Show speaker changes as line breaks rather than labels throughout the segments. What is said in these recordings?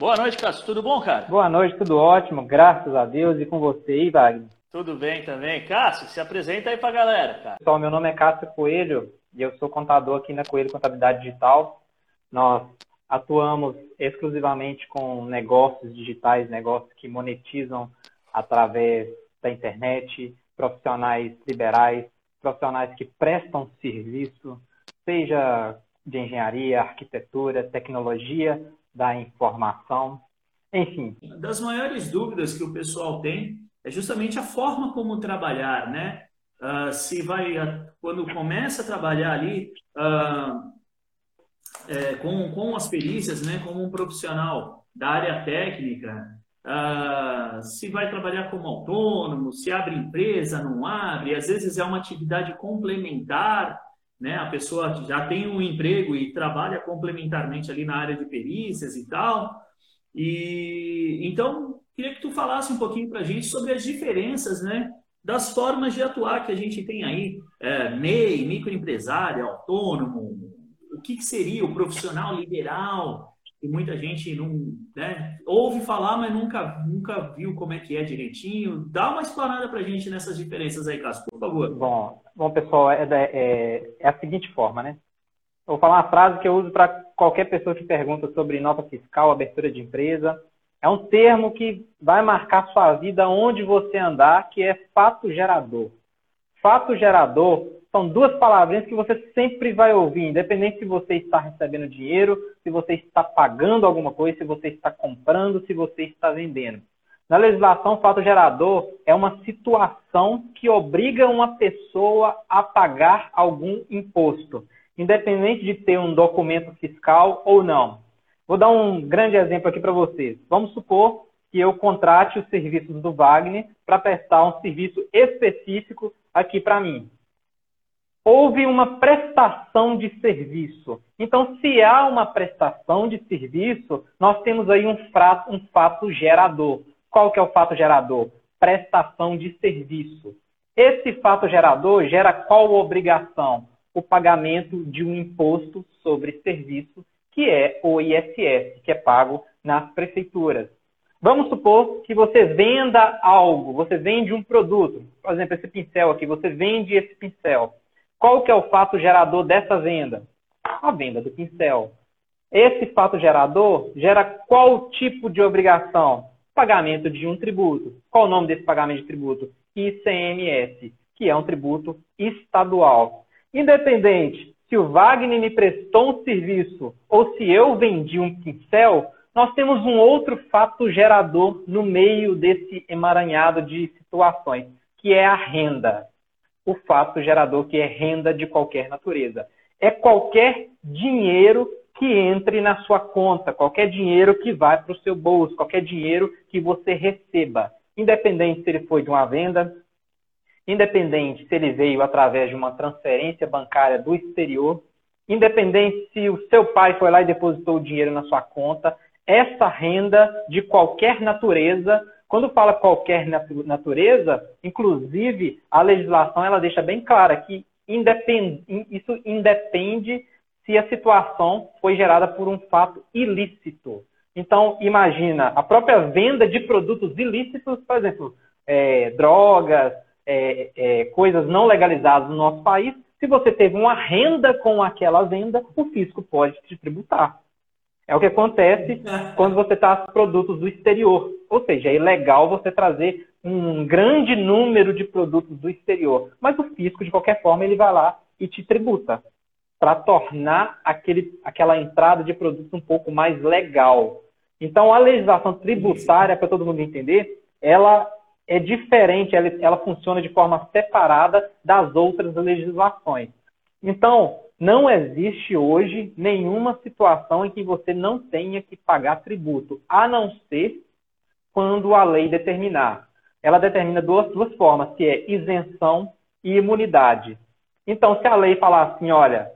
Boa noite, Cássio. Tudo bom, cara?
Boa noite, tudo ótimo. Graças a Deus. E com você aí, Wagner?
Tudo bem também. Cássio, se apresenta aí pra galera, cara.
Pessoal, meu nome é Cássio Coelho e eu sou contador aqui na Coelho Contabilidade Digital. Nós atuamos exclusivamente com negócios digitais, negócios que monetizam através da internet, profissionais liberais, profissionais que prestam serviço, seja de engenharia, arquitetura, tecnologia da informação, enfim.
Das maiores dúvidas que o pessoal tem é justamente a forma como trabalhar, né? Uh, se vai, quando começa a trabalhar ali uh, é, com, com as perícias, né, como um profissional da área técnica, uh, se vai trabalhar como autônomo, se abre empresa, não abre, às vezes é uma atividade complementar, né? A pessoa já tem um emprego e trabalha complementarmente ali na área de perícias e tal. E então queria que tu falasse um pouquinho para a gente sobre as diferenças, né? Das formas de atuar que a gente tem aí, é, MEI, microempresário, autônomo, o que, que seria o profissional liberal, que muita gente não né, ouve falar, mas nunca, nunca viu como é que é direitinho. Dá uma explanada para a gente nessas diferenças aí, Cássio, por favor.
Bom, bom pessoal, é, é, é a seguinte forma, né? Vou falar uma frase que eu uso para qualquer pessoa que pergunta sobre nota fiscal, abertura de empresa. É um termo que vai marcar sua vida onde você andar, que é fato gerador. Fato gerador são duas palavrinhas que você sempre vai ouvir, independente se você está recebendo dinheiro, se você está pagando alguma coisa, se você está comprando, se você está vendendo. Na legislação, fato gerador é uma situação que obriga uma pessoa a pagar algum imposto, independente de ter um documento fiscal ou não. Vou dar um grande exemplo aqui para vocês. Vamos supor que eu contrate os serviços do Wagner para prestar um serviço específico aqui para mim houve uma prestação de serviço. Então, se há uma prestação de serviço, nós temos aí um, fato, um fato gerador. Qual que é o fato gerador? Prestação de serviço. Esse fato gerador gera qual obrigação? O pagamento de um imposto sobre serviço, que é o ISS, que é pago nas prefeituras. Vamos supor que você venda algo, você vende um produto. Por exemplo, esse pincel aqui, você vende esse pincel. Qual que é o fato gerador dessa venda? A venda do pincel. Esse fato gerador gera qual tipo de obrigação? Pagamento de um tributo. Qual o nome desse pagamento de tributo? ICMS, que é um tributo estadual. Independente se o Wagner me prestou um serviço ou se eu vendi um pincel, nós temos um outro fato gerador no meio desse emaranhado de situações, que é a renda o fato gerador que é renda de qualquer natureza. É qualquer dinheiro que entre na sua conta, qualquer dinheiro que vai para o seu bolso, qualquer dinheiro que você receba, independente se ele foi de uma venda, independente se ele veio através de uma transferência bancária do exterior, independente se o seu pai foi lá e depositou o dinheiro na sua conta, essa renda de qualquer natureza quando fala qualquer natureza, inclusive a legislação ela deixa bem clara que independ, isso independe se a situação foi gerada por um fato ilícito. Então, imagina a própria venda de produtos ilícitos, por exemplo, é, drogas, é, é, coisas não legalizadas no nosso país. Se você teve uma renda com aquela venda, o fisco pode te tributar. É o que acontece quando você traz produtos do exterior. Ou seja, é ilegal você trazer um grande número de produtos do exterior. Mas o fisco, de qualquer forma, ele vai lá e te tributa para tornar aquele, aquela entrada de produtos um pouco mais legal. Então, a legislação tributária, para todo mundo entender, ela é diferente, ela, ela funciona de forma separada das outras legislações. Então, não existe hoje nenhuma situação em que você não tenha que pagar tributo, a não ser quando a lei determinar. Ela determina duas, duas formas, que é isenção e imunidade. Então, se a lei falar assim, olha,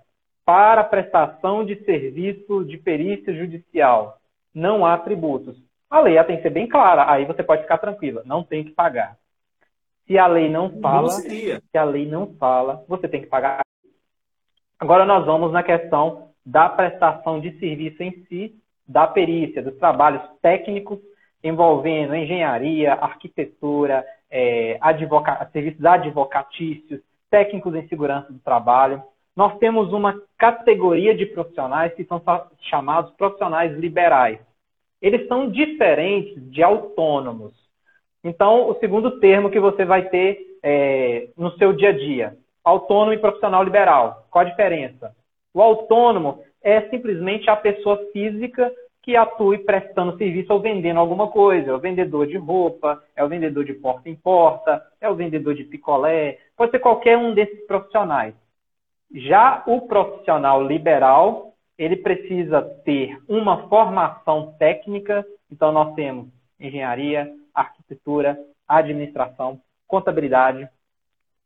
para prestação de serviço de perícia judicial, não há tributos. A lei tem que ser bem clara, aí você pode ficar tranquila, não tem que pagar. Se a lei não fala, se a lei não fala, você tem que pagar Agora nós vamos na questão da prestação de serviço em si da perícia, dos trabalhos técnicos envolvendo engenharia, arquitetura, é, advoca serviços advocatícios, técnicos em segurança do trabalho. Nós temos uma categoria de profissionais que são chamados profissionais liberais. Eles são diferentes de autônomos. Então, o segundo termo que você vai ter é, no seu dia a dia, autônomo e profissional liberal. Qual a diferença? O autônomo é simplesmente a pessoa física que atue prestando serviço ou vendendo alguma coisa. É o vendedor de roupa, é o vendedor de porta em porta, é o vendedor de picolé, pode ser qualquer um desses profissionais. Já o profissional liberal, ele precisa ter uma formação técnica, então nós temos engenharia, arquitetura, administração, contabilidade,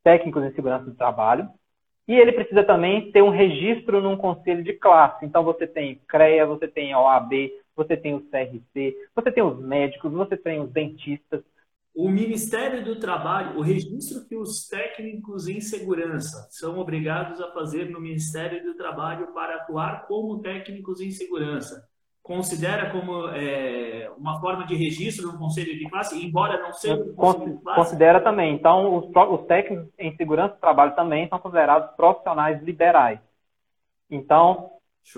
técnicos em segurança do trabalho, e ele precisa também ter um registro num conselho de classe. Então você tem CREA, você tem a OAB, você tem o CRC, você tem os médicos, você tem os dentistas.
O Ministério do Trabalho, o registro que os técnicos em segurança são obrigados a fazer no Ministério do Trabalho para atuar como técnicos em segurança considera como é, uma forma de registro no conselho de classe, embora não seja
Considera também. Então, os, os, técnicos em segurança do trabalho também são considerados profissionais liberais. Então,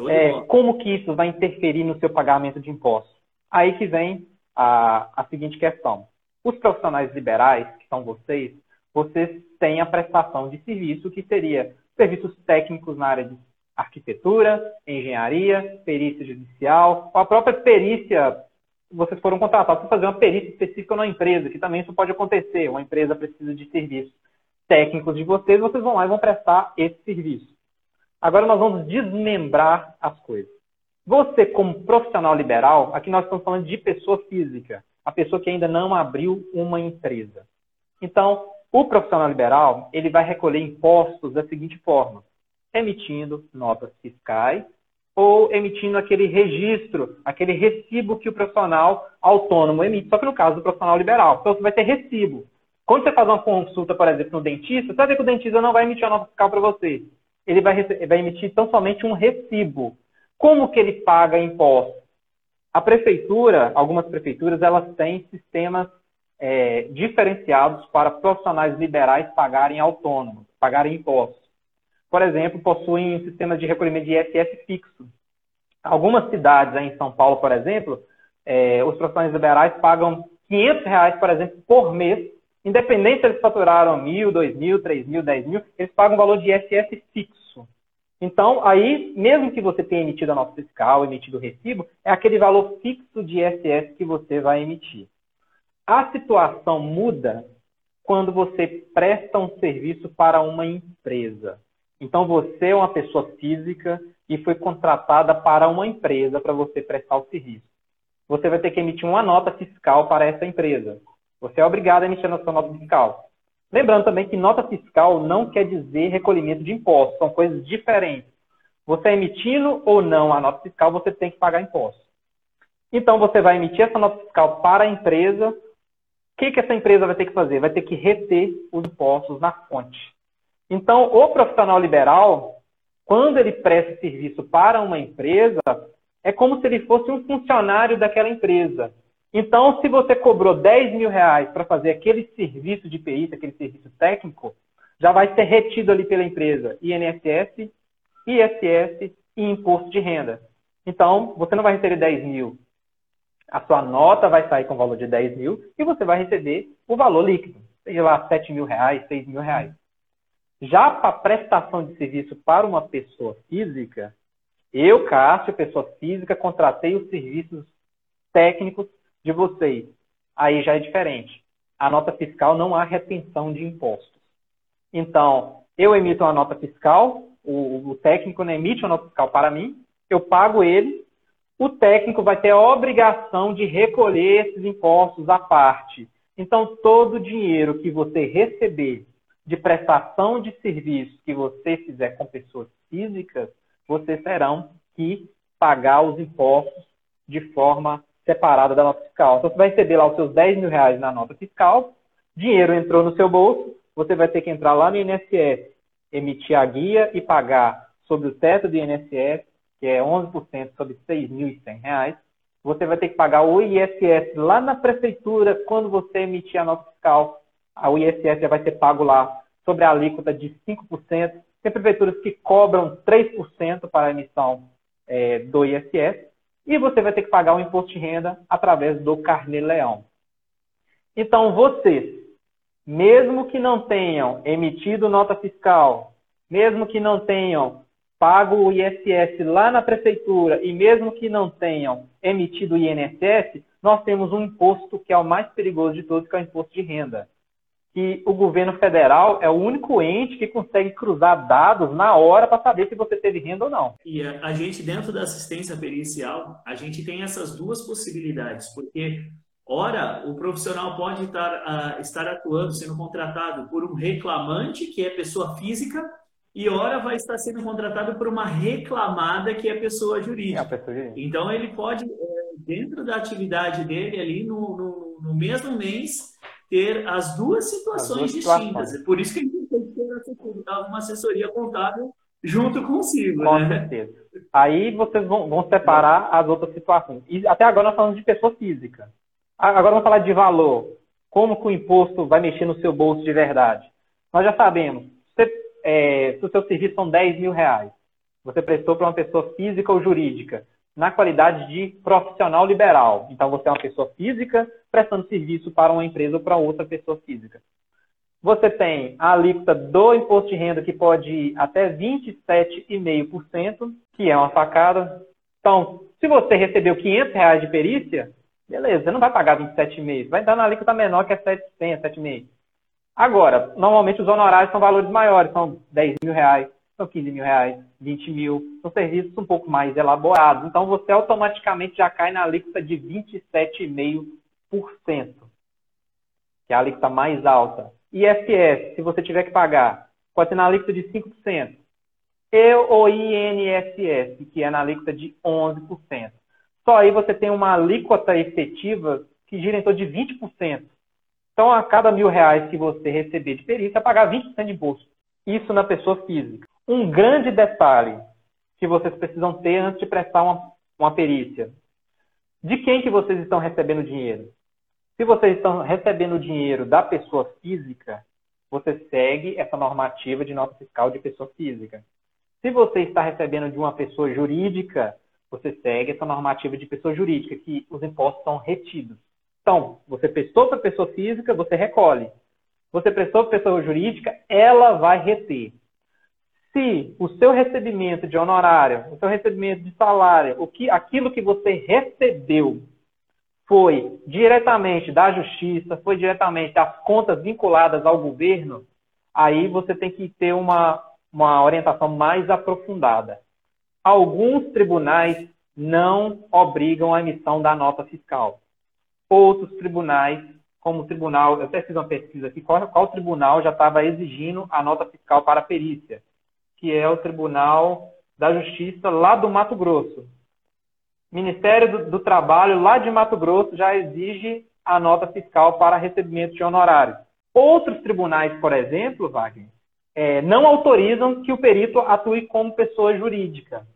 é, como que isso vai interferir no seu pagamento de impostos? Aí que vem a, a seguinte questão. Os profissionais liberais, que são vocês, vocês têm a prestação de serviço, que seria serviços técnicos na área de arquitetura, engenharia, perícia judicial, a própria perícia, vocês foram contratados para fazer uma perícia específica numa empresa, que também isso pode acontecer, uma empresa precisa de serviços técnicos de vocês, vocês vão lá e vão prestar esse serviço. Agora nós vamos desmembrar as coisas. Você, como profissional liberal, aqui nós estamos falando de pessoa física, a pessoa que ainda não abriu uma empresa. Então, o profissional liberal, ele vai recolher impostos da seguinte forma emitindo notas fiscais ou emitindo aquele registro, aquele recibo que o profissional autônomo emite, só que no caso do profissional liberal. Então, você vai ter recibo. Quando você faz uma consulta, por exemplo, no dentista, ver que o dentista não vai emitir a nota fiscal para você. Ele vai, vai emitir tão somente um recibo. Como que ele paga impostos? A prefeitura, algumas prefeituras, elas têm sistemas é, diferenciados para profissionais liberais pagarem autônomos, pagarem impostos por exemplo, possuem um sistema de recolhimento de ISS fixo. Algumas cidades em São Paulo, por exemplo, é, os profissionais liberais pagam 500 reais, por exemplo, por mês, independente se eles faturaram mil, dois mil, três mil, dez mil, eles pagam um valor de ISS fixo. Então, aí, mesmo que você tenha emitido a nota fiscal, emitido o recibo, é aquele valor fixo de ISS que você vai emitir. A situação muda quando você presta um serviço para uma empresa. Então você é uma pessoa física e foi contratada para uma empresa para você prestar o serviço. Você vai ter que emitir uma nota fiscal para essa empresa. Você é obrigado a emitir a sua nota fiscal. Lembrando também que nota fiscal não quer dizer recolhimento de impostos, são coisas diferentes. Você emitindo ou não a nota fiscal, você tem que pagar impostos. Então você vai emitir essa nota fiscal para a empresa. O que, que essa empresa vai ter que fazer? Vai ter que reter os impostos na fonte. Então, o profissional liberal, quando ele presta serviço para uma empresa, é como se ele fosse um funcionário daquela empresa. Então, se você cobrou 10 mil reais para fazer aquele serviço de perícia, aquele serviço técnico, já vai ser retido ali pela empresa INSS, ISS e imposto de renda. Então, você não vai receber 10 mil. A sua nota vai sair com o valor de 10 mil e você vai receber o valor líquido, seja lá 7 mil reais, 6 mil reais. Já para prestação de serviço para uma pessoa física, eu, Cássio, pessoa física, contratei os serviços técnicos de vocês. Aí já é diferente. A nota fiscal não há retenção de impostos. Então, eu emito uma nota fiscal, o, o técnico emite uma nota fiscal para mim, eu pago ele, o técnico vai ter a obrigação de recolher esses impostos à parte. Então, todo o dinheiro que você receber de prestação de serviço que você fizer com pessoas físicas, vocês terão que pagar os impostos de forma separada da nota fiscal. Então, você vai receber lá os seus 10 mil reais na nota fiscal, dinheiro entrou no seu bolso, você vai ter que entrar lá no INSS, emitir a guia e pagar sobre o teto do INSS que é 11% sobre R$ 6.100, você vai ter que pagar o ISS lá na prefeitura quando você emitir a nota fiscal. O ISS já vai ser pago lá sobre a alíquota de 5%. Tem prefeituras que cobram 3% para a emissão é, do ISS. E você vai ter que pagar o imposto de renda através do Carnê-Leão. Então, vocês, mesmo que não tenham emitido nota fiscal, mesmo que não tenham pago o ISS lá na prefeitura e mesmo que não tenham emitido o INSS, nós temos um imposto que é o mais perigoso de todos, que é o imposto de renda. Que o governo federal é o único ente que consegue cruzar dados na hora para saber se você teve renda ou não.
E a gente, dentro da assistência pericial, a gente tem essas duas possibilidades, porque Ora, o profissional pode estar, uh, estar atuando, sendo contratado por um reclamante, que é pessoa física, e ora vai estar sendo contratado por uma reclamada que é pessoa jurídica. É pessoa jurídica. Então ele pode, é, dentro da atividade dele ali no, no, no mesmo mês, ter as duas situações as duas distintas. Situações. Por isso que a gente tem que ter uma assessoria contábil junto consigo.
Com
né?
certeza. Aí vocês vão, vão separar as outras situações. E até agora nós falamos de pessoa física. Agora vamos falar de valor. Como que o imposto vai mexer no seu bolso de verdade? Nós já sabemos. Você é, se o seu serviço são 10 mil reais, você prestou para uma pessoa física ou jurídica, na qualidade de profissional liberal. Então, você é uma pessoa física prestando serviço para uma empresa ou para outra pessoa física. Você tem a alíquota do imposto de renda que pode ir até 27,5%, que é uma facada. Então, se você recebeu 500 reais de perícia, beleza, você não vai pagar 27,5%, vai dar na alíquota menor que é 7,5%, 7,5%. Agora, normalmente os honorários são valores maiores, são 10 mil reais, são 15 mil reais, 20 mil, são serviços um pouco mais elaborados. Então, você automaticamente já cai na alíquota de 27,5%, que é a alíquota mais alta. ISS, se você tiver que pagar, pode ser na alíquota de 5%. E o INSS, que é na alíquota de 11%. Só aí você tem uma alíquota efetiva que gira em torno de 20%. Então, a cada mil reais que você receber de perícia, pagar 20% de imposto. Isso na pessoa física. Um grande detalhe que vocês precisam ter antes de prestar uma, uma perícia. De quem que vocês estão recebendo dinheiro? Se vocês estão recebendo dinheiro da pessoa física, você segue essa normativa de nota fiscal de pessoa física. Se você está recebendo de uma pessoa jurídica, você segue essa normativa de pessoa jurídica, que os impostos são retidos. Então, você prestou para pessoa física, você recolhe. Você prestou para pessoa jurídica, ela vai reter. Se o seu recebimento de honorário, o seu recebimento de salário, o que, aquilo que você recebeu foi diretamente da justiça, foi diretamente das contas vinculadas ao governo, aí você tem que ter uma, uma orientação mais aprofundada. Alguns tribunais não obrigam a emissão da nota fiscal outros tribunais, como o tribunal, eu até fiz uma pesquisa aqui, qual, qual tribunal já estava exigindo a nota fiscal para a perícia, que é o Tribunal da Justiça lá do Mato Grosso. Ministério do, do Trabalho lá de Mato Grosso já exige a nota fiscal para recebimento de honorários. Outros tribunais, por exemplo, Wagner, é, não autorizam que o perito atue como pessoa jurídica.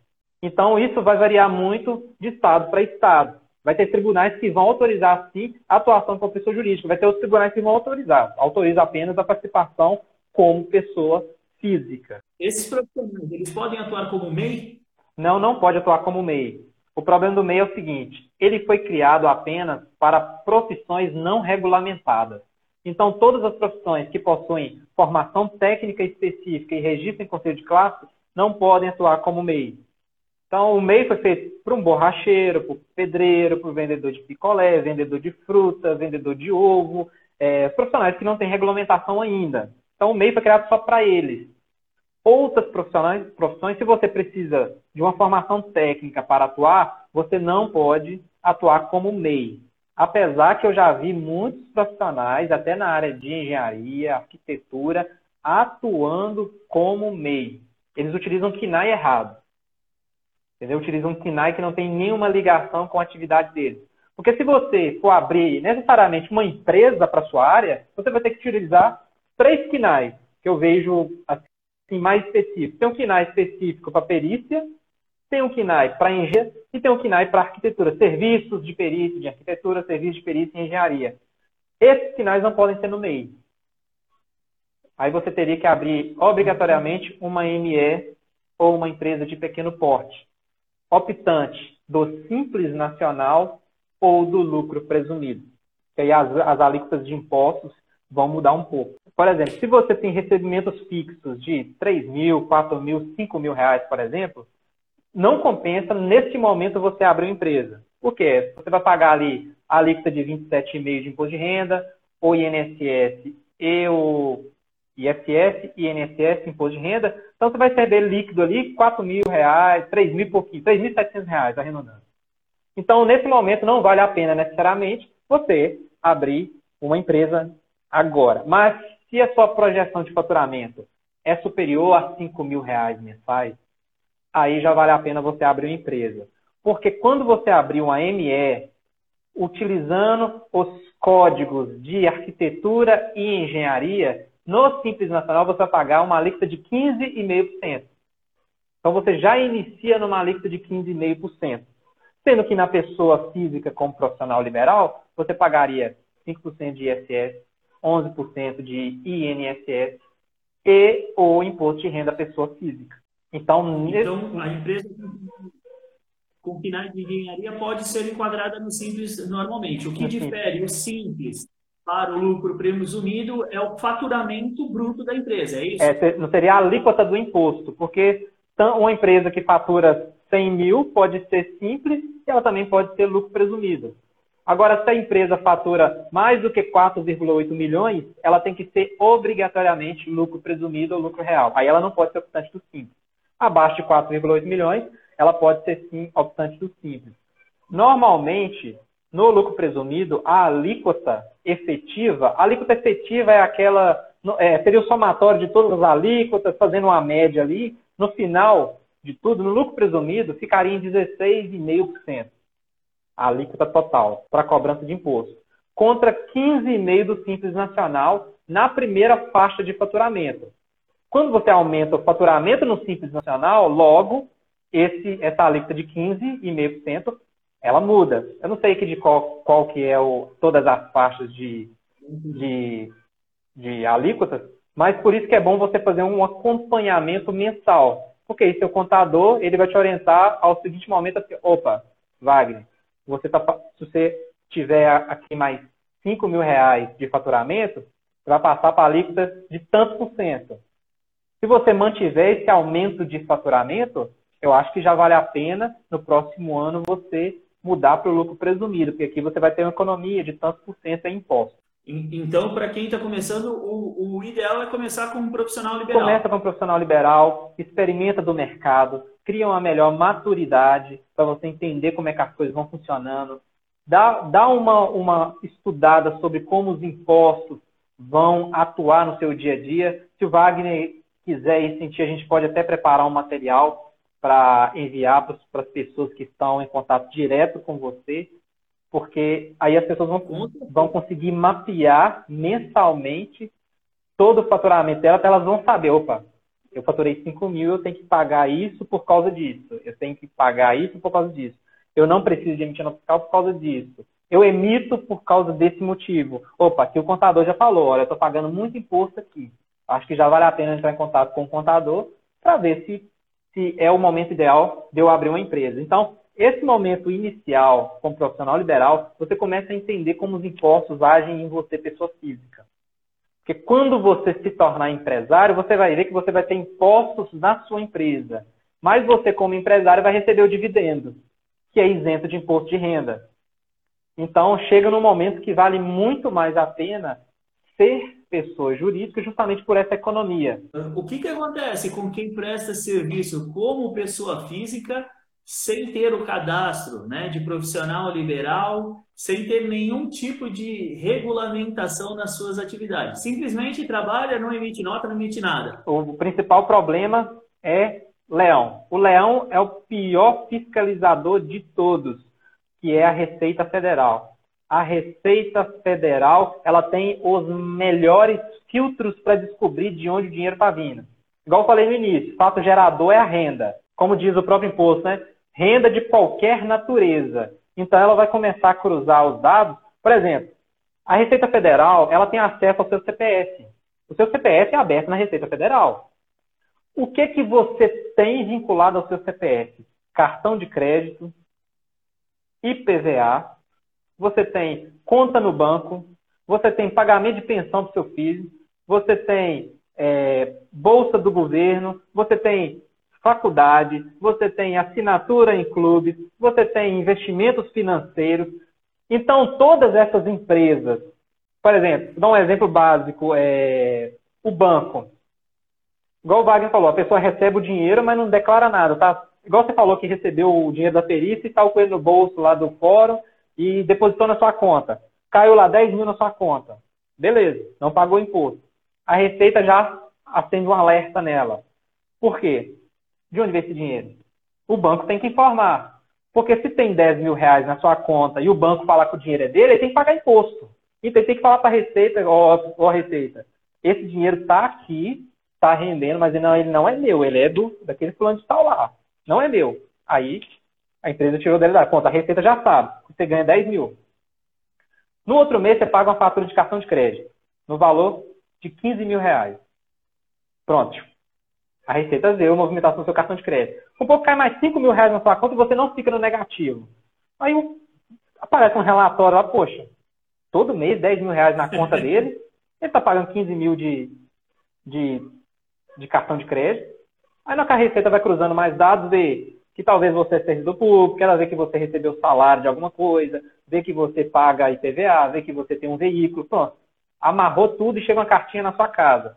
Então, isso vai variar muito de estado para estado. Vai ter tribunais que vão autorizar, sim, a atuação como pessoa jurídica. Vai ter outros tribunais que vão autorizar. Autoriza apenas a participação como pessoa física.
Esses profissionais, eles podem atuar como MEI?
Não, não pode atuar como MEI. O problema do MEI é o seguinte: ele foi criado apenas para profissões não regulamentadas. Então, todas as profissões que possuem formação técnica específica e registro em conselho de classe não podem atuar como MEI. Então, o MEI foi feito para um borracheiro, para um pedreiro, para um vendedor de picolé, vendedor de fruta, vendedor de ovo, é, profissionais que não têm regulamentação ainda. Então, o MEI foi criado só para eles. Outras profissões, profissões, se você precisa de uma formação técnica para atuar, você não pode atuar como MEI. Apesar que eu já vi muitos profissionais, até na área de engenharia, arquitetura, atuando como MEI. Eles utilizam KINAI errado. Entendeu? Utiliza um KINAI que não tem nenhuma ligação com a atividade dele. Porque se você for abrir necessariamente uma empresa para sua área, você vai ter que utilizar três KINAIs, que eu vejo assim, mais específicos. Tem um KINAI específico para perícia, tem um KINAI para engenharia e tem um KINAI para arquitetura, serviços de perícia de arquitetura, serviços de perícia em engenharia. Esses KINAIs não podem ser no MEI. Aí você teria que abrir obrigatoriamente uma ME ou uma empresa de pequeno porte, optante do Simples Nacional ou do lucro presumido. E aí as, as alíquotas de impostos vão mudar um pouco. Por exemplo, se você tem recebimentos fixos de 3 mil, 4 mil, 5 mil reais, por exemplo, não compensa neste momento você abrir uma empresa. Por quê? Você vai pagar ali a alíquota de 27,5% de imposto de renda, o INSS e o ISS, INSS, imposto de renda. Então você vai receber líquido ali 4 mil reais, 3 mil pouquinho, 3.700 reais, arredondando. Então, nesse momento, não vale a pena necessariamente você abrir uma empresa agora. Mas se a sua projeção de faturamento é superior a 5 mil reais mensais, aí já vale a pena você abrir uma empresa. Porque quando você abrir uma ME, utilizando os códigos de arquitetura e engenharia, no Simples Nacional você vai pagar uma alíquota de 15,5%. Então você já inicia numa alíquota de 15,5%. Sendo que na pessoa física como profissional liberal, você pagaria 5% de ISS, 11% de INSS e o imposto de renda à pessoa física.
Então, então a empresa com finais de engenharia pode ser enquadrada no simples normalmente. O que difere o simples para o lucro presumido é o faturamento bruto da empresa, é isso?
É, não seria a alíquota do imposto, porque uma empresa que fatura 100 mil pode ser simples e ela também pode ser lucro presumido. Agora, se a empresa fatura mais do que 4,8 milhões, ela tem que ser obrigatoriamente lucro presumido ou lucro real. Aí ela não pode ser optante do simples. Abaixo de 4,8 milhões, ela pode ser sim optante do simples. Normalmente, no lucro presumido, a alíquota efetiva, a alíquota efetiva é aquela, é, seria o somatório de todas as alíquotas, fazendo uma média ali. No final de tudo, no lucro presumido, ficaria em 16,5% a alíquota total para cobrança de imposto, contra 15,5% do Simples Nacional na primeira faixa de faturamento. Quando você aumenta o faturamento no Simples Nacional, logo esse, essa alíquota de 15,5% ela muda. Eu não sei de qual, qual que é o, todas as faixas de, de, de alíquotas, mas por isso que é bom você fazer um acompanhamento mensal. Porque aí seu contador ele vai te orientar ao seguinte momento, assim, opa, Wagner, você tá, se você tiver aqui mais 5 mil reais de faturamento, você vai passar para a alíquota de tantos por cento. Se você mantiver esse aumento de faturamento, eu acho que já vale a pena no próximo ano você mudar para o lucro presumido, porque aqui você vai ter uma economia de tantos por cento em impostos.
Então, para quem está começando, o, o, ideal é começar com um profissional liberal.
Começa com um profissional liberal, experimenta do mercado, cria uma melhor maturidade para você entender como é que as coisas vão funcionando. Dá, dá uma, uma estudada sobre como os impostos vão atuar no seu dia a dia. Se o Wagner quiser e sentir, a gente pode até preparar um material para enviar para as pessoas que estão em contato direto com você porque aí as pessoas vão, vão conseguir mapear mensalmente todo o faturamento dela, elas vão saber, opa, eu faturei 5 mil, eu tenho que pagar isso por causa disso, eu tenho que pagar isso por causa disso, eu não preciso de emitir nota fiscal por causa disso, eu emito por causa desse motivo. Opa, aqui o contador já falou, olha, eu estou pagando muito imposto aqui, acho que já vale a pena entrar em contato com o contador para ver se, se é o momento ideal de eu abrir uma empresa. Então, esse momento inicial, como profissional liberal, você começa a entender como os impostos agem em você, pessoa física. Porque quando você se tornar empresário, você vai ver que você vai ter impostos na sua empresa. Mas você, como empresário, vai receber o dividendo, que é isento de imposto de renda. Então, chega num momento que vale muito mais a pena ser pessoa jurídica justamente por essa economia.
O que, que acontece com quem presta serviço como pessoa física sem ter o cadastro né, de profissional liberal, sem ter nenhum tipo de regulamentação nas suas atividades. Simplesmente trabalha, não emite nota, não emite nada.
O principal problema é leão. O leão é o pior fiscalizador de todos, que é a Receita Federal. A Receita Federal ela tem os melhores filtros para descobrir de onde o dinheiro está vindo. Igual eu falei no início, fato gerador é a renda. como diz o próprio imposto, né? Renda de qualquer natureza. Então ela vai começar a cruzar os dados. Por exemplo, a Receita Federal ela tem acesso ao seu CPF. O seu CPF é aberto na Receita Federal. O que que você tem vinculado ao seu CPF? Cartão de crédito, IPVA, você tem conta no banco, você tem pagamento de pensão para o seu filho, você tem é, bolsa do governo, você tem faculdade, você tem assinatura em clubes, você tem investimentos financeiros. Então, todas essas empresas, por exemplo, vou dar um exemplo básico, é, o banco. Igual o Wagner falou, a pessoa recebe o dinheiro, mas não declara nada, tá? Igual você falou que recebeu o dinheiro da perícia e está com ele no bolso lá do fórum e depositou na sua conta. Caiu lá 10 mil na sua conta. Beleza, não pagou imposto. A Receita já acende um alerta nela. Por quê? De onde vem esse dinheiro? O banco tem que informar. Porque se tem 10 mil reais na sua conta e o banco falar que o dinheiro é dele, ele tem que pagar imposto. Então ele tem que falar para a Receita, ó, ó Receita, esse dinheiro está aqui, está rendendo, mas ele não, ele não é meu, ele é do daquele plano de tal lá. Não é meu. Aí a empresa tirou dele da conta. A Receita já sabe. Você ganha 10 mil. No outro mês, você paga uma fatura de cartão de crédito no valor de 15 mil reais. Pronto. A Receita a movimentação do seu cartão de crédito. Um pouco cai mais 5 mil reais na sua conta e você não fica no negativo. Aí aparece um relatório lá, poxa, todo mês 10 mil reais na conta dele, ele está pagando 15 mil de, de, de cartão de crédito. Aí na Receita vai cruzando mais dados, vê que talvez você é servidor público, ela vê que você recebeu salário de alguma coisa, vê que você paga IPVA, vê que você tem um veículo, pronto. Amarrou tudo e chega uma cartinha na sua casa.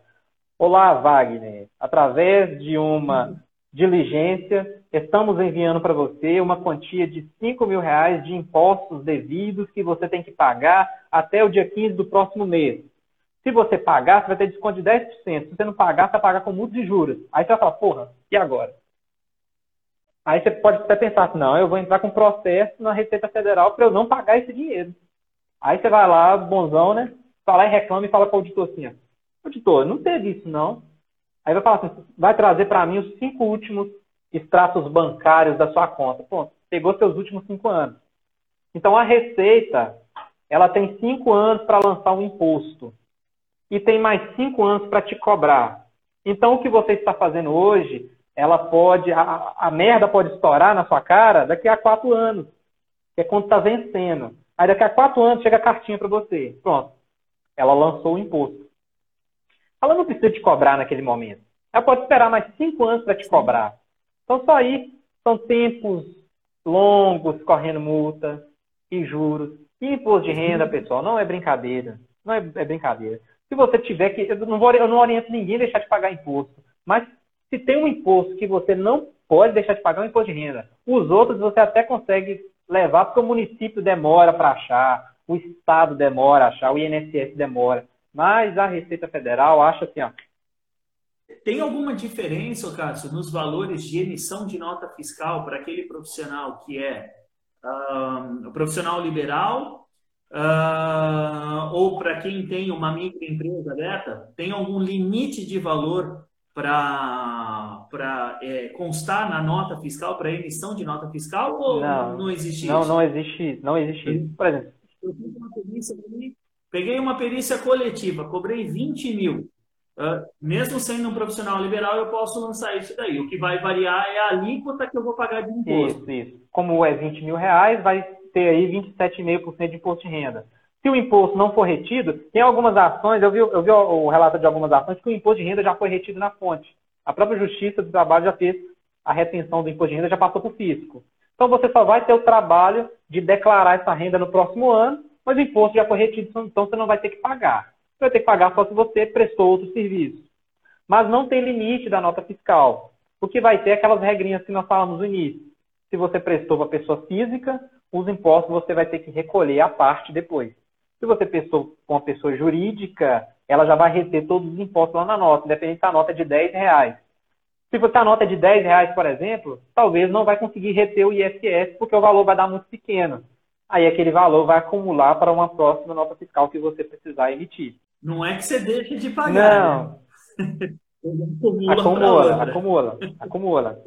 Olá, Wagner. Através de uma diligência, estamos enviando para você uma quantia de 5 mil reais de impostos devidos que você tem que pagar até o dia 15 do próximo mês. Se você pagar, você vai ter desconto de 10%. Se você não pagar, você vai pagar com multa de juros. Aí você vai falar, porra, e agora? Aí você pode até pensar assim, não, eu vou entrar com processo na Receita Federal para eu não pagar esse dinheiro. Aí você vai lá, bonzão, né? Vai lá e reclama e fala para o auditor assim, ó, auditor, não teve isso não. Aí vai falar assim, vai trazer para mim os cinco últimos extratos bancários da sua conta. Pronto, pegou seus últimos cinco anos. Então a Receita, ela tem cinco anos para lançar um imposto e tem mais cinco anos para te cobrar. Então, o que você está fazendo hoje, ela pode, a, a merda pode estourar na sua cara daqui a quatro anos, que é quando está vencendo. Aí daqui a quatro anos chega a cartinha para você. Pronto. Ela lançou o imposto. Ela não precisa te cobrar naquele momento. Ela pode esperar mais cinco anos para te cobrar. Então, só aí são tempos longos correndo multa e juros. E imposto de renda, pessoal, não é brincadeira. Não é, é brincadeira. Se você tiver que. Eu não, vou, eu não oriento ninguém a deixar de pagar imposto. Mas se tem um imposto que você não pode deixar de pagar, é um imposto de renda. Os outros você até consegue levar, porque o município demora para achar, o Estado demora a achar, o INSS demora. Mas a Receita Federal acha assim, ó.
Tem alguma diferença, Cássio, nos valores de emissão de nota fiscal para aquele profissional que é um, profissional liberal Uh, ou para quem tem uma microempresa aberta, tem algum limite de valor para é, constar na nota fiscal, para emissão de nota fiscal, ou não, não existe
não, isso? Não existe, não existe isso. Por exemplo, eu fiz
uma perícia, peguei uma perícia coletiva, cobrei 20 mil. Uh, mesmo sendo um profissional liberal, eu posso lançar isso daí. O que vai variar é a alíquota que eu vou pagar de imposto.
Isso, isso. Como é 20 mil reais, vai ter aí 27,5% de imposto de renda. Se o imposto não for retido, tem algumas ações, eu vi, eu vi o relato de algumas ações que o imposto de renda já foi retido na fonte. A própria Justiça do Trabalho já fez a retenção do imposto de renda, já passou para o fisco. Então você só vai ter o trabalho de declarar essa renda no próximo ano, mas o imposto já foi retido, então você não vai ter que pagar. Você vai ter que pagar só se você prestou outro serviço. Mas não tem limite da nota fiscal. O que vai ter é aquelas regrinhas que nós falamos no início. Se você prestou para pessoa física, os impostos você vai ter que recolher a parte depois. Se você pensou com uma pessoa jurídica, ela já vai reter todos os impostos lá na nota, independente se a nota é de 10 reais. Se você a nota é de 10 reais, por exemplo, talvez não vai conseguir reter o ISS, porque o valor vai dar muito pequeno. Aí aquele valor vai acumular para uma próxima nota fiscal que você precisar emitir.
Não é que você deixe de pagar.
Não. Né? acumula, acumula, acumula, acumula.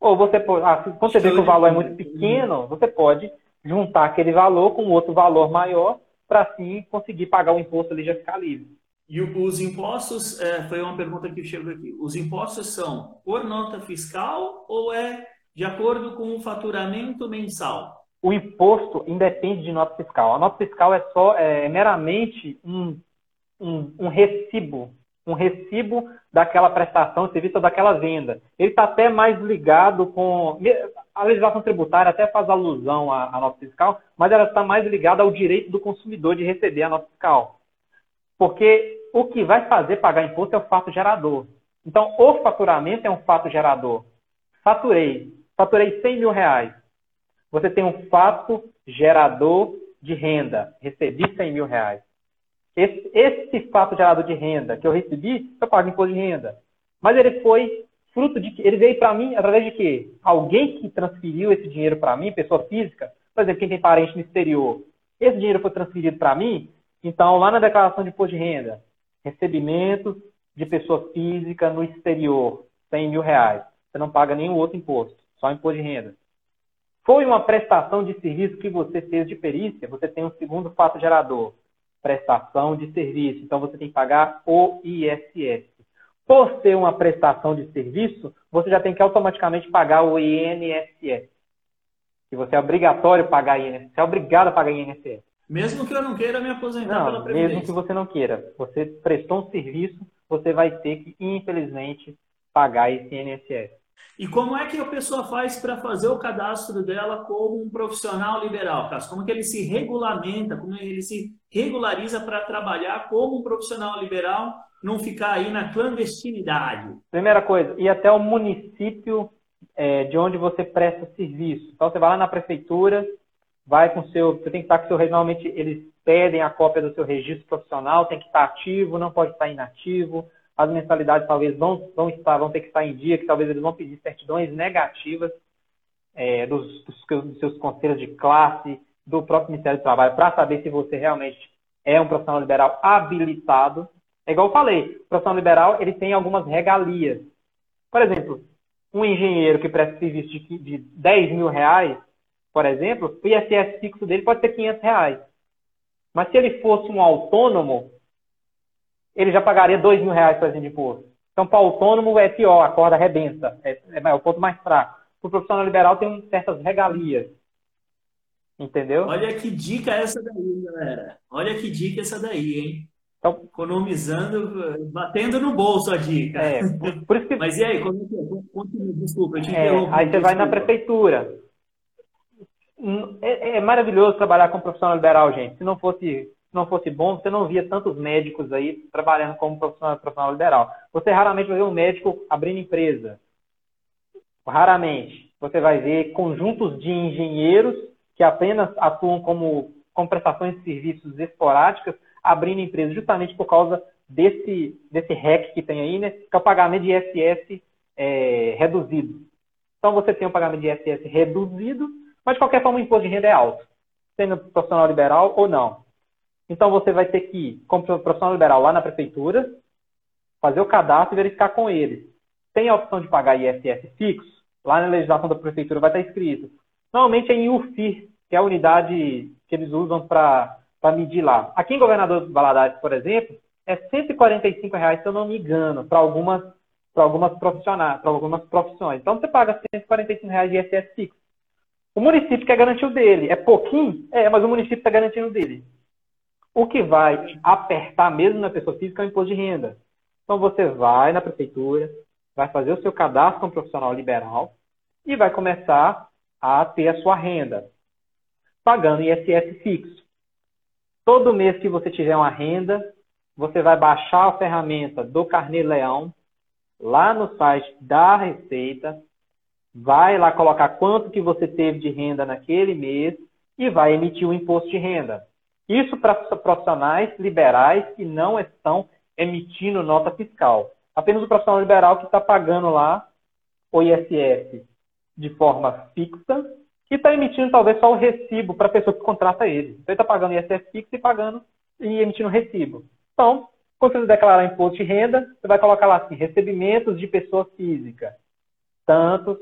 Ou você pode, ah, quando você vê que o valor é muito pequeno, você pode juntar aquele valor com outro valor maior para assim conseguir pagar o imposto ali e já ficar livre.
E os impostos, é, foi uma pergunta que chegou aqui, os impostos são por nota fiscal ou é de acordo com o faturamento mensal?
O imposto independe de nota fiscal. A nota fiscal é só é, meramente um, um, um recibo, um recibo daquela prestação serviço ou daquela venda. Ele está até mais ligado com. A legislação tributária até faz alusão à, à nota fiscal, mas ela está mais ligada ao direito do consumidor de receber a nota fiscal. Porque o que vai fazer pagar imposto é o fato gerador. Então, o faturamento é um fato gerador. Faturei. Faturei 100 mil reais. Você tem um fato gerador de renda. Recebi 100 mil reais. Esse, esse fato gerador de renda que eu recebi, eu pago imposto de renda. Mas ele foi fruto de que ele veio para mim através de quê? Alguém que transferiu esse dinheiro para mim, pessoa física, por exemplo, quem tem parente no exterior, esse dinheiro foi transferido para mim, então lá na declaração de imposto de renda, recebimentos de pessoa física no exterior, 100 mil reais. Você não paga nenhum outro imposto, só imposto de renda. Foi uma prestação de serviço que você fez de perícia, você tem um segundo fato gerador, prestação de serviço. Então você tem que pagar o ISS. Por ser uma prestação de serviço, você já tem que automaticamente pagar o INSS. Que você é obrigatório pagar INSS, você é obrigado a pagar INSS.
Mesmo que eu não queira me aposentar
não,
pela Previdência.
Mesmo que você não queira. Você prestou um serviço, você vai ter que, infelizmente, pagar esse INSS.
E como é que a pessoa faz para fazer o cadastro dela como um profissional liberal, Cássio? Como que ele se regulamenta, como ele se regulariza para trabalhar como um profissional liberal, não ficar aí na clandestinidade?
Primeira coisa, ir até o município é, de onde você presta serviço. Então você vai lá na prefeitura, vai com seu, você tem que estar com seu, normalmente eles pedem a cópia do seu registro profissional, tem que estar ativo, não pode estar inativo. As mensalidades talvez vão, vão, estar, vão ter que estar em dia, que talvez eles vão pedir certidões negativas é, dos, dos, dos, seus conselhos de classe, do próprio Ministério do Trabalho, para saber se você realmente é um profissional liberal habilitado. É igual eu falei, o profissional liberal ele tem algumas regalias. Por exemplo, um engenheiro que presta serviço de, de 10 mil reais, por exemplo, o ISS fixo dele pode ser 500 reais. Mas se ele fosse um autônomo, ele já pagaria 2 mil reais fazendo de imposto. Então, para o autônomo é pior, a corda arrebenta, é, é o ponto mais fraco. Para o profissional liberal tem certas regalias. Entendeu?
Olha que dica essa daí, galera. Olha que dica essa daí, hein? Então, Economizando, batendo no bolso a dica.
É, por isso que...
Mas e aí, como é é? Desculpa, eu te
é, Aí você vai na prefeitura. Hum, é, é, maravilhoso trabalhar com profissional liberal, gente. Se não fosse, se não fosse bom, você não via tantos médicos aí trabalhando como profissional, profissional liberal. Você raramente vai ver um médico abrindo empresa. Raramente. Você vai ver conjuntos de engenheiros que apenas atuam como, como prestações de serviços esporádicas, abrindo empresa justamente por causa desse, desse REC que tem aí, né? Que é o pagamento de ISS é, reduzido. Então você tem um pagamento de ISS reduzido mas, de qualquer forma, o imposto de renda é alto, sendo profissional liberal ou não. Então, você vai ter que ir, como profissional liberal, lá na prefeitura, fazer o cadastro e verificar com eles. Tem a opção de pagar ISS fixo? Lá na legislação da prefeitura vai estar escrito. Normalmente é em UFIR, que é a unidade que eles usam para medir lá. Aqui em Governador Valadares, por exemplo, é 145 reais, se eu não me engano, para algumas, algumas, profissionais, para algumas profissões. Então, você paga 145 reais de ISS fixo. O município quer garantir o dele. É pouquinho? É, mas o município está garantindo o dele. O que vai apertar mesmo na pessoa física é o imposto de renda. Então você vai na prefeitura, vai fazer o seu cadastro como profissional liberal e vai começar a ter a sua renda, pagando ISS fixo. Todo mês que você tiver uma renda, você vai baixar a ferramenta do Carnê Leão lá no site da Receita vai lá colocar quanto que você teve de renda naquele mês e vai emitir o imposto de renda. Isso para profissionais liberais que não estão emitindo nota fiscal. Apenas o profissional liberal que está pagando lá o ISS de forma fixa e está emitindo talvez só o recibo para a pessoa que contrata ele. Então ele está pagando ISS fixo e pagando e emitindo recibo. Então, quando você declarar imposto de renda, você vai colocar lá assim, recebimentos de pessoa física, tantos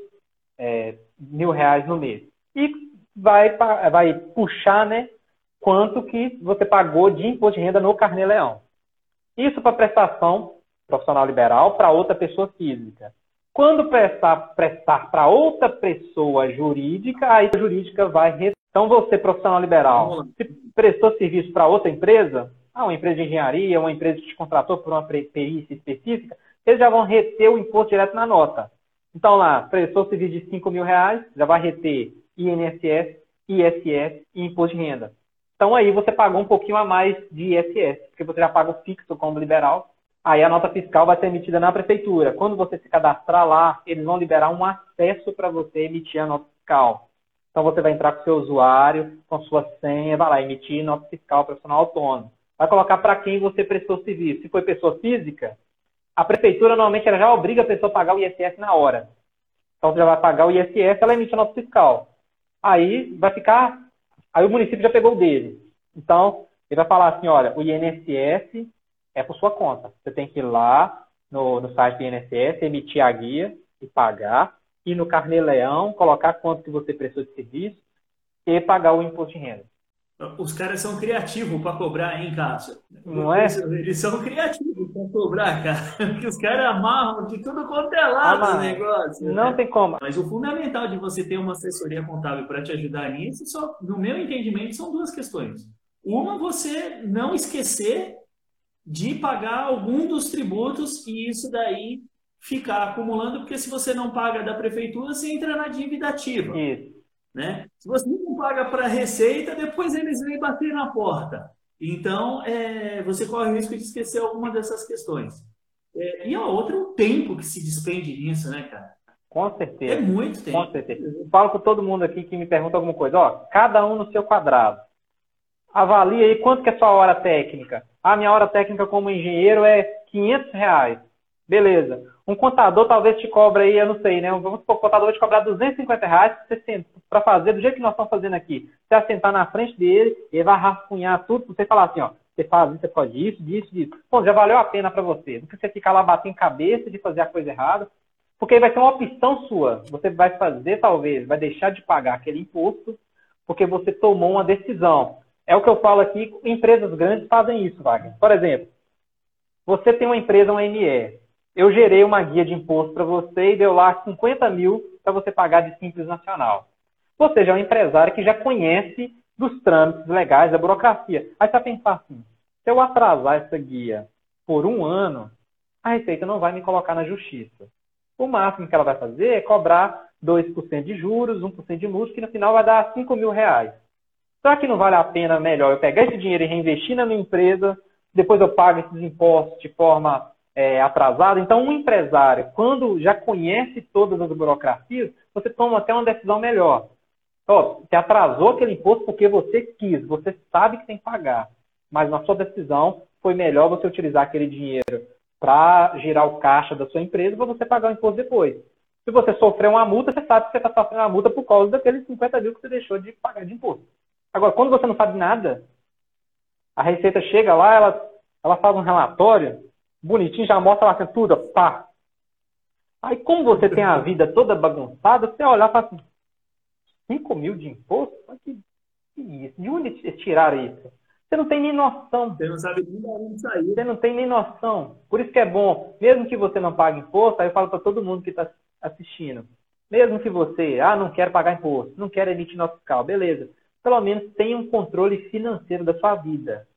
é, mil reais no mês. E vai, vai puxar né, quanto que você pagou de imposto de renda no Carnê-Leão. Isso para prestação profissional liberal para outra pessoa física. Quando prestar prestar para outra pessoa jurídica, aí a jurídica vai. Então, você, profissional liberal, se prestou serviço para outra empresa, ah, uma empresa de engenharia, uma empresa que te contratou por uma perícia específica, eles já vão reter o imposto direto na nota. Então, lá, prestou serviço de 5 mil reais, já vai reter INSS, ISS e imposto de renda. Então, aí você pagou um pouquinho a mais de ISS, porque você já paga o fixo como liberal, Aí a nota fiscal vai ser emitida na prefeitura. Quando você se cadastrar lá, eles vão liberar um acesso para você emitir a nota fiscal. Então você vai entrar com seu usuário, com sua senha, vai lá emitir nota fiscal profissional autônomo. Vai colocar para quem você prestou serviço. Se foi pessoa física, a prefeitura normalmente ela já obriga a pessoa a pagar o ISS na hora. Então você já vai pagar o ISS, ela emite a nota fiscal. Aí vai ficar, aí o município já pegou o dele. Então ele vai falar assim, olha, o INSS é por sua conta. Você tem que ir lá no, no site do INSS, emitir a guia e pagar, e no Carnê Leão, colocar quanto que você prestou de serviço e pagar o imposto de renda.
Os caras são criativos para cobrar, hein, Cássio?
Não é?
Eles são criativos para cobrar, cara. Porque os caras amarram de tudo quanto é lado ah, o negócio.
Não né? tem como.
Mas o fundamental de você ter uma assessoria contábil para te ajudar nisso, só, no meu entendimento, são duas questões. Uma, você não esquecer de pagar algum dos tributos e isso daí ficar acumulando, porque se você não paga da prefeitura, você entra na dívida ativa. Isso. Né? Se você não paga para a Receita, depois eles vêm bater na porta. Então, é, você corre o risco de esquecer alguma dessas questões. É, e a outra, o tempo que se despende nisso, né, cara?
Com certeza.
É muito tempo.
Com certeza. Eu falo com todo mundo aqui que me pergunta alguma coisa. Ó, cada um no seu quadrado. Avalie aí quanto que é sua hora técnica. A minha hora técnica como engenheiro é 500 reais. Beleza. Um contador talvez te cobre aí, eu não sei, né? Vamos supor, o contador vai te cobrar 250 reais para fazer do jeito que nós estamos fazendo aqui. Você vai sentar na frente dele, ele vai rascunhar tudo, você falar assim, ó, você faz isso, você pode isso, disso, disso. Pô, já valeu a pena para você. Não precisa ficar lá batendo cabeça de fazer a coisa errada, porque vai ser uma opção sua. Você vai fazer, talvez, vai deixar de pagar aquele imposto, porque você tomou uma decisão. É o que eu falo aqui, empresas grandes fazem isso, Wagner. Por exemplo, você tem uma empresa, uma ME. Eu gerei uma guia de imposto para você e deu lá 50 mil para você pagar de Simples Nacional. Você já é um empresário que já conhece dos trâmites legais, da burocracia. Aí você vai pensar assim, se eu atrasar essa guia por um ano, a Receita não vai me colocar na justiça. O máximo que ela vai fazer é cobrar 2% de juros, 1% de multa, que no final vai dar 5 mil reais. Será que não vale a pena melhor eu pegar esse dinheiro e reinvestir na minha empresa, depois eu pago esses impostos de forma é? Então, um empresário, quando já conhece todas as burocracias, você toma até uma decisão melhor. Ó, você atrasou aquele imposto porque você quis, você sabe que tem que pagar, mas na sua decisão foi melhor você utilizar aquele dinheiro para girar o caixa da sua empresa para você pagar o imposto depois. Se você sofrer uma multa, você sabe que você está sofrendo uma multa por causa daqueles 50 mil que você deixou de pagar de imposto. Agora, quando você não sabe nada, a Receita chega lá, ela, ela faz um relatório bonitinho, já mostra lá tudo, pá. Aí, como você tem a vida toda bagunçada, você olhar e fala assim, 5 mil de imposto? Que, que isso? De onde tiraram isso? Você não tem nem noção.
Você não sabe nem onde sair.
Você não tem nem noção. Por isso que é bom, mesmo que você não pague imposto, aí eu falo para todo mundo que está assistindo. Mesmo que você, ah, não quero pagar imposto, não quero emitir nota fiscal, beleza pelo menos tenha um controle financeiro da sua vida.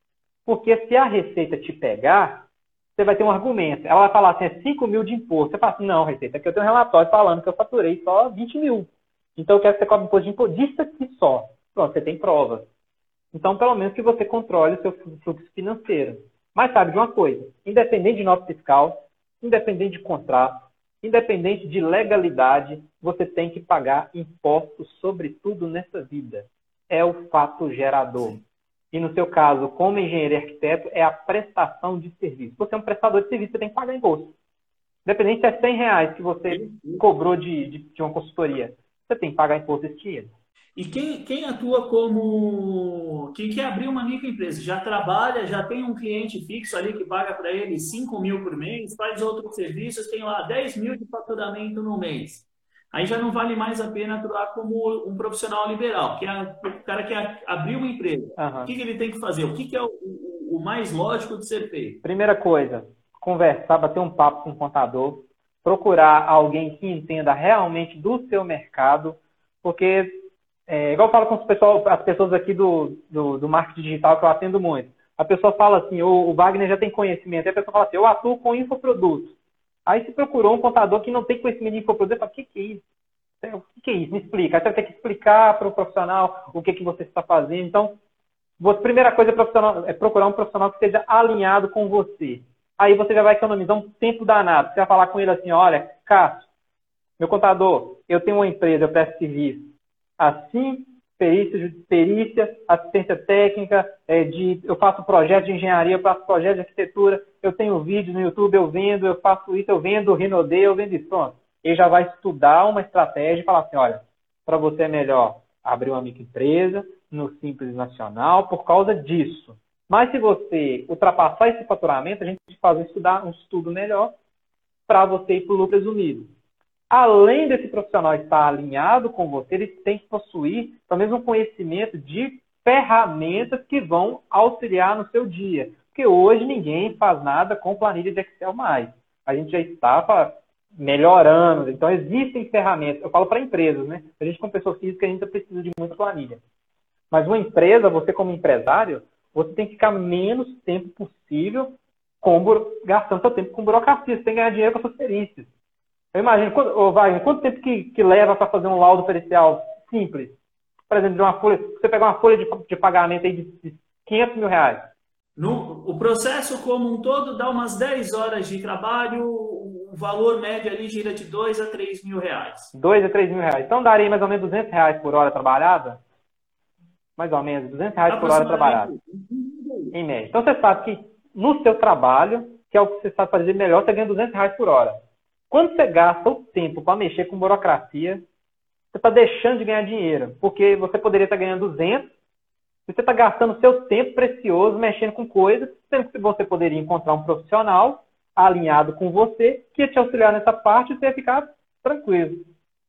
Porque se a Receita te pegar, você vai ter um argumento. Ela vai falar assim, é 5 mil de imposto. Você fala assim, não, Receita, aqui eu tenho um relatório falando que eu faturei só 20 mil. Então eu quero que você cobre imposto de imposto disso aqui só. Pronto, você tem provas. Então, pelo menos que você controle o seu fluxo financeiro. Mas sabe de uma coisa, independente de nota fiscal, independente de contrato, independente de legalidade, você tem que pagar impostos sobre tudo nessa vida é o fato gerador. E no seu caso, como engenheiro e arquiteto, é a prestação de serviço. Você é um prestador de serviço, você tem que pagar imposto. Independente se é 100 reais que você cobrou de, de, de uma consultoria, você tem que pagar imposto esse dinheiro.
E quem, quem atua como. Quem quer abrir uma microempresa, já trabalha, já tem um cliente fixo ali que paga para ele 5 mil por mês, faz outros serviços, tem lá 10 mil de faturamento no mês. Aí já não vale mais a pena atuar como um profissional liberal, que é o cara que abriu uma empresa. Uhum. O que, que, ele tem que fazer? O que, que é o, o, o mais lógico de ser feito?
Primeira coisa, conversar, bater um papo com o contador, procurar alguém que entenda realmente do seu mercado, porque, é, igual eu falo com pessoal, as pessoas aqui do, do, do, marketing digital que eu atendo muito, a pessoa fala assim, o, o Wagner já tem conhecimento, e a pessoa fala assim, eu atuo com infoprodutos. Aí se procurou um contador que não tem conhecimento de infoproduto, fala, o que, que é isso? O que, que é isso? Me explica. Aí você ter que explicar para o profissional o que, que você está fazendo. Então, a primeira coisa é, é procurar um profissional que esteja alinhado com você. Aí você já vai economizar um tempo danado. Você vai falar com ele assim, olha, Cássio, meu contador, eu tenho uma empresa, eu presto serviço. Assim, perícia, assistência técnica, é, de, eu faço projeto de engenharia, eu faço projeto de arquitetura, eu tenho vídeo no YouTube, eu vendo, eu faço isso, eu vendo Rinode, eu vendo isso. Ele já vai estudar uma estratégia e falar assim, olha, para você é melhor abrir uma microempresa no Simples Nacional por causa disso. Mas se você ultrapassar esse faturamento, a gente faz um, estudar, um estudo melhor para você ir para o lucro presumido além desse profissional estar alinhado com você, ele tem que possuir menos um conhecimento de ferramentas que vão auxiliar no seu dia. Porque hoje ninguém faz nada com planilha de Excel mais. A gente já está melhorando. Então, existem ferramentas. Eu falo para empresas, né? A gente, como pessoa física, a gente precisa de muita planilha. Mas uma empresa, você como empresário, você tem que ficar menos tempo possível com, gastando seu tempo com burocracia. Você tem que ganhar dinheiro com suas perícias. Eu imagino, quando, oh, Wagner, quanto tempo que, que leva para fazer um laudo pericial simples? Por exemplo, de uma folha, você pegar uma folha de, de pagamento aí de, de 500 mil reais.
No, o processo como um todo dá umas 10 horas de trabalho, o valor médio ali gira de 2 a 3 mil reais.
2 a 3 mil reais. Então daria mais ou menos 200 reais por hora trabalhada? Mais ou menos, 200 reais por hora trabalhada. Em média. Então você sabe que no seu trabalho, que é o que você sabe fazer melhor, você ganha 200 reais por hora. Quando você gasta o tempo para mexer com burocracia, você está deixando de ganhar dinheiro, porque você poderia estar tá ganhando 200, você está gastando seu tempo precioso mexendo com coisas, sendo que você poderia encontrar um profissional alinhado com você, que ia te auxiliar nessa parte e você ia ficar tranquilo.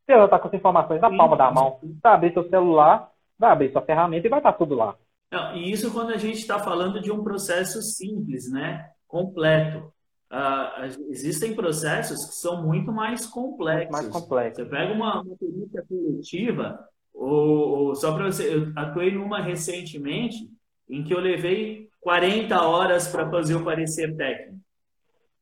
Você vai estar com as informações na palma da mão, vai abrir seu celular, vai abrir sua ferramenta e vai estar tudo lá.
Não, e isso quando a gente está falando de um processo simples, né? Completo. Uh, existem processos que são muito mais complexos.
Mais complexos.
Você pega uma, uma perícia coletiva, ou, ou só para você, eu atuei numa recentemente em que eu levei 40 horas para fazer o parecer técnico.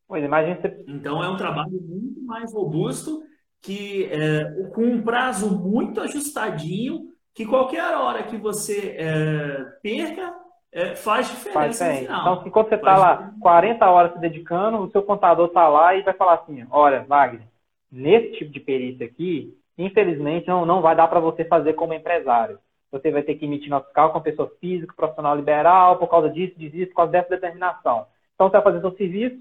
Pois, imagina você...
Então é um trabalho muito mais robusto que é, com um prazo muito ajustadinho que qualquer hora que você é, perca é, faz diferença faz, no final.
Então, enquanto você está lá 40 horas se dedicando, o seu contador está lá e vai falar assim, olha, Wagner, nesse tipo de perícia aqui, infelizmente não, não vai dar para você fazer como empresário. Você vai ter que emitir nota fiscal com pessoa física, profissional liberal, por causa disso, disso, por causa dessa determinação. Então, você vai fazer seu serviço,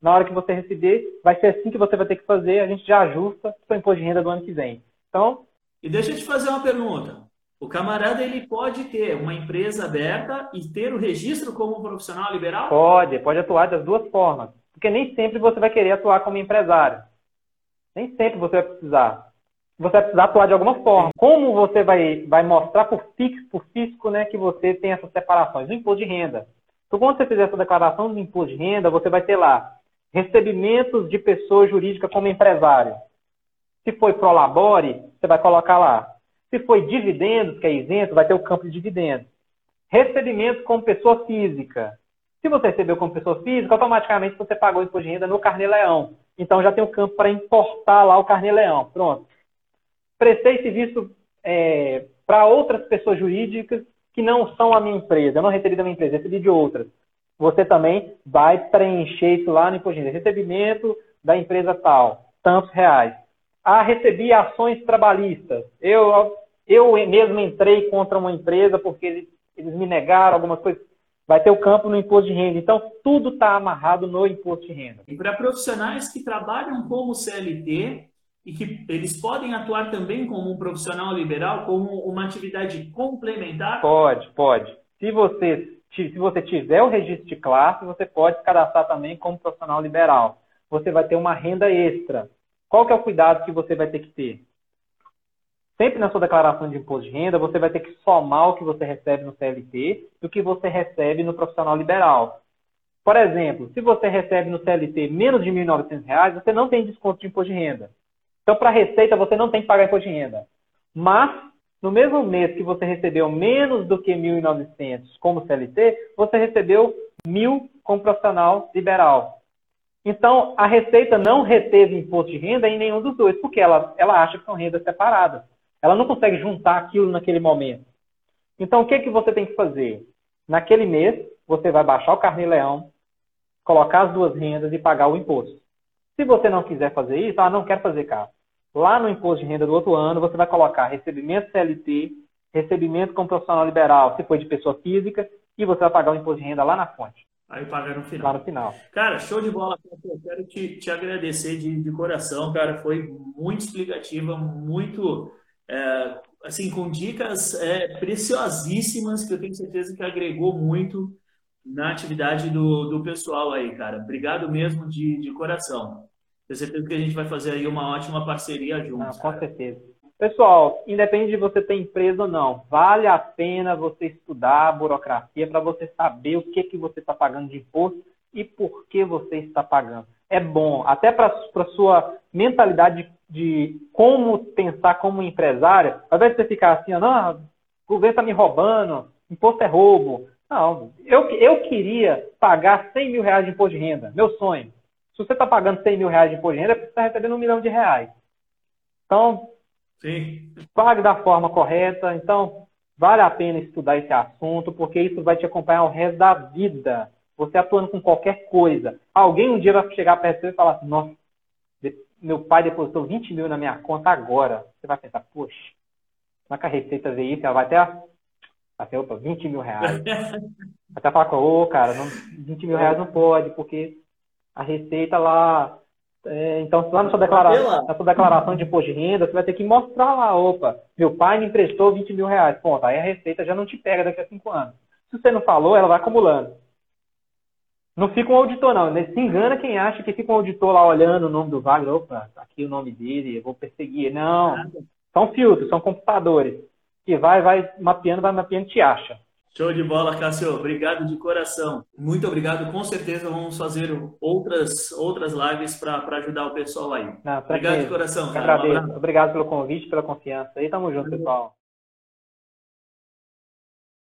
na hora que você receber, vai ser assim que você vai ter que fazer, a gente já ajusta o seu imposto de renda do ano que vem. Então...
E deixa eu te fazer uma pergunta. O camarada ele pode ter uma empresa aberta e ter o registro como profissional liberal?
Pode, pode atuar das duas formas. Porque nem sempre você vai querer atuar como empresário. Nem sempre você vai precisar. Você vai precisar atuar de alguma forma. Como você vai, vai mostrar por fixo, por físico, né, que você tem essas separações? O imposto de renda. Então, quando você fizer essa declaração do imposto de renda, você vai ter lá recebimentos de pessoa jurídica como empresário. Se foi pro labore, você vai colocar lá se foi dividendos, que é isento, vai ter o campo de dividendos. Recebimento como pessoa física. Se você recebeu como pessoa física, automaticamente você pagou imposto de renda no Carnê-Leão. Então já tem o campo para importar lá o Carnê-Leão. Pronto. Prestei serviço é, para outras pessoas jurídicas que não são a minha empresa. Eu não recebi da minha empresa, recebi de outras. Você também vai preencher isso lá no imposto de renda. Recebimento da empresa tal, tantos reais. Ah, recebi ações trabalhistas. Eu, eu mesmo entrei contra uma empresa porque eles, eles me negaram algumas coisas. Vai ter o campo no imposto de renda. Então, tudo está amarrado no imposto de renda.
E para profissionais que trabalham como CLT e que eles podem atuar também como um profissional liberal, como uma atividade complementar?
Pode, pode. Se você, se você tiver o registro de classe, você pode se cadastrar também como profissional liberal. Você vai ter uma renda extra. Qual que é o cuidado que você vai ter que ter? Sempre na sua declaração de imposto de renda, você vai ter que somar o que você recebe no CLT e o que você recebe no profissional liberal. Por exemplo, se você recebe no CLT menos de R$ 1.900, você não tem desconto de imposto de renda. Então, para a Receita, você não tem que pagar imposto de renda. Mas, no mesmo mês que você recebeu menos do que 1.900 como CLT, você recebeu 1.000 como profissional liberal. Então, a Receita não reteve imposto de renda em nenhum dos dois, porque ela, ela acha que são rendas separadas. Ela não consegue juntar aquilo naquele momento. Então, o que, que você tem que fazer? Naquele mês, você vai baixar o carnê-leão, colocar as duas rendas e pagar o imposto. Se você não quiser fazer isso, ah, não quero fazer carro. Lá no imposto de renda do outro ano, você vai colocar recebimento CLT, recebimento com profissional liberal, se for de pessoa física, e você vai pagar o imposto de renda lá na fonte.
Aí paga no final.
Lá no final.
Cara, show de bola. Eu quero te, te agradecer de, de coração, cara. Foi muito explicativa, muito é, assim, com dicas é, preciosíssimas que eu tenho certeza que agregou muito na atividade do, do pessoal aí, cara. Obrigado mesmo de, de coração. Tenho certeza que a gente vai fazer aí uma ótima parceria juntos.
Ah, com certeza. Pessoal, independente de você ter empresa ou não, vale a pena você estudar a burocracia para você saber o que, que você está pagando de imposto e por que você está pagando. É bom, até para a sua mentalidade de como pensar como empresário, ao invés de você ficar assim, não, o governo está me roubando, imposto é roubo. Não, eu, eu queria pagar 100 mil reais de imposto de renda, meu sonho. Se você está pagando 100 mil reais de imposto de renda, é você está recebendo um milhão de reais. Então, Sim. pague da forma correta. Então, vale a pena estudar esse assunto, porque isso vai te acompanhar o resto da vida. Você atuando com qualquer coisa. Alguém um dia vai chegar perto de você e falar assim, nossa, meu pai depositou 20 mil na minha conta agora. Você vai pensar, poxa, como é que a Receita vê isso? Ela vai até, ter, opa, 20 mil reais. até falar com ô, cara, não, 20 mil reais não pode, porque a Receita lá. É, então, lá na sua, declaração, na sua declaração de imposto de renda, você vai ter que mostrar lá, opa, meu pai me emprestou 20 mil reais. Ponto. Aí a Receita já não te pega daqui a 5 anos. Se você não falou, ela vai acumulando. Não fica um auditor, não. Se engana quem acha que fica um auditor lá olhando o nome do Wagner. Opa, tá aqui o nome dele, eu vou perseguir. Não. São filtros, são computadores. Que vai, vai mapeando, vai mapeando, te acha.
Show de bola, Cássio. Obrigado de coração. Muito obrigado. Com certeza vamos fazer outras, outras lives para ajudar o pessoal aí.
Não,
obrigado de coração.
Cara. Um Obrigado pelo convite, pela confiança. E tamo junto, pessoal.